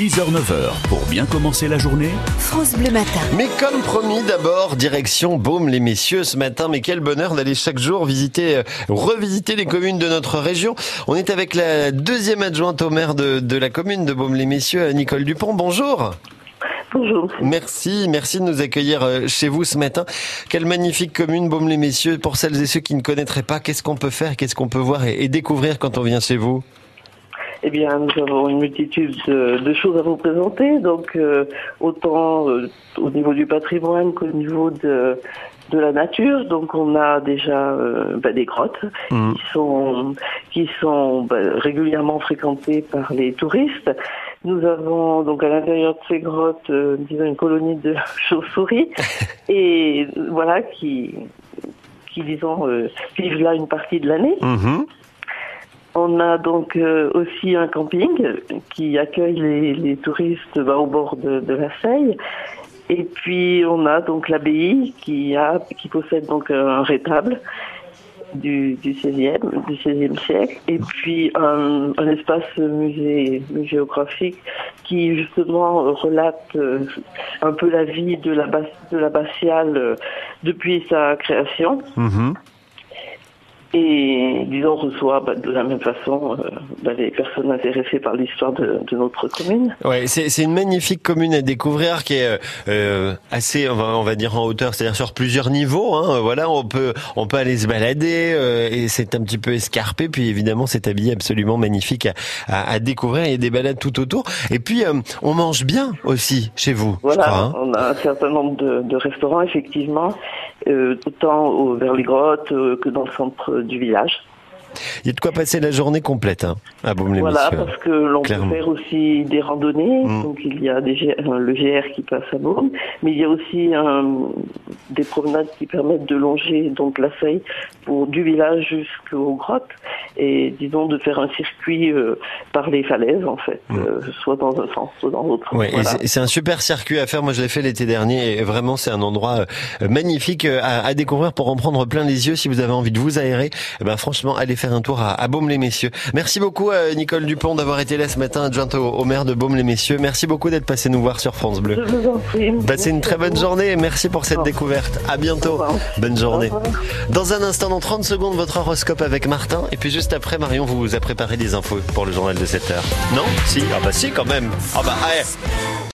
6h-9h, pour bien commencer la journée, France Bleu Matin. Mais comme promis, d'abord, direction Baume les messieurs ce matin. Mais quel bonheur d'aller chaque jour visiter, euh, revisiter les communes de notre région. On est avec la deuxième adjointe au maire de, de la commune de Baume les messieurs, Nicole Dupont. Bonjour. Bonjour. Merci, merci de nous accueillir euh, chez vous ce matin. Quelle magnifique commune, Baume les messieurs. Pour celles et ceux qui ne connaîtraient pas, qu'est-ce qu'on peut faire, qu'est-ce qu'on peut voir et, et découvrir quand on vient chez vous? Eh bien, nous avons une multitude de, de choses à vous présenter, donc euh, autant euh, au niveau du patrimoine qu'au niveau de, de la nature. Donc, on a déjà euh, bah, des grottes Mhm. qui sont qui sont bah, régulièrement fréquentées par les touristes. Nous avons donc à l'intérieur de ces grottes, euh, disons une colonie de chauves-souris, et voilà qui qui disons vivent là une partie de l'année. Mhm. On a donc euh, aussi un camping qui accueille les, touristes bah, au bord de, la Seille. Et puis on a donc l'abbaye qui qui possède donc un rétable du, du 16e, du 16e siècle, et puis un, espace musée muséographique qui justement relate euh, un peu la vie de la de euh, depuis sa création Mhm. Et disons reçoit bah, de la même façon euh, bah, les personnes intéressées par l'histoire de, de notre commune. Ouais, c'est une magnifique commune à découvrir qui est euh, assez, on va, on va dire en hauteur, c'est-à-dire sur plusieurs niveaux. Hein, voilà, on peut on peut aller se balader euh, et c'est un petit peu escarpé. Puis évidemment, c'est habillé absolument magnifique à, à, à découvrir. Il y a des balades tout autour. Et puis euh, on mange bien aussi chez vous, Voilà, je crois. hein. on a un certain nombre de, de restaurants effectivement, euh, autant au, vers les grottes euh, que dans le centre du village. Il y a de quoi passer la journée complète hein, à Baume Voilà, messieurs. parce que l'on peut faire aussi des randonnées. Mm. Donc il y a des, euh, le GR qui passe à Beaune, mais il y a aussi euh, des promenades qui permettent de longer donc la Seille du village jusqu'aux grottes et disons de faire un circuit euh, par les falaises en fait, Mm. euh, soit dans un sens, soit dans l'autre. Ouais, Voilà. c'est- un super circuit à faire. Moi, je l'ai fait l'été dernier et vraiment, c'est un endroit euh, magnifique à, à découvrir pour en prendre plein les yeux. Si vous avez envie de vous aérer, eh ben franchement, allez faire un tour à, à Baume-les-Messieurs. Merci beaucoup, euh, Nicole Dupont, d'avoir été là ce matin, adjointe au, au maire de Baume-les-Messieurs. Merci beaucoup d'être passé nous voir sur France Bleu. Je vous en prie. Passez une très bonne journée et merci pour cette découverte. À bientôt. Bonne journée. Dans un instant, dans 30 secondes, votre horoscope avec Martin. Et puis juste après, Marion vous a préparé des infos pour le journal de 7 heures. Non? Si? Ah bah si quand même. Ah bah, allez.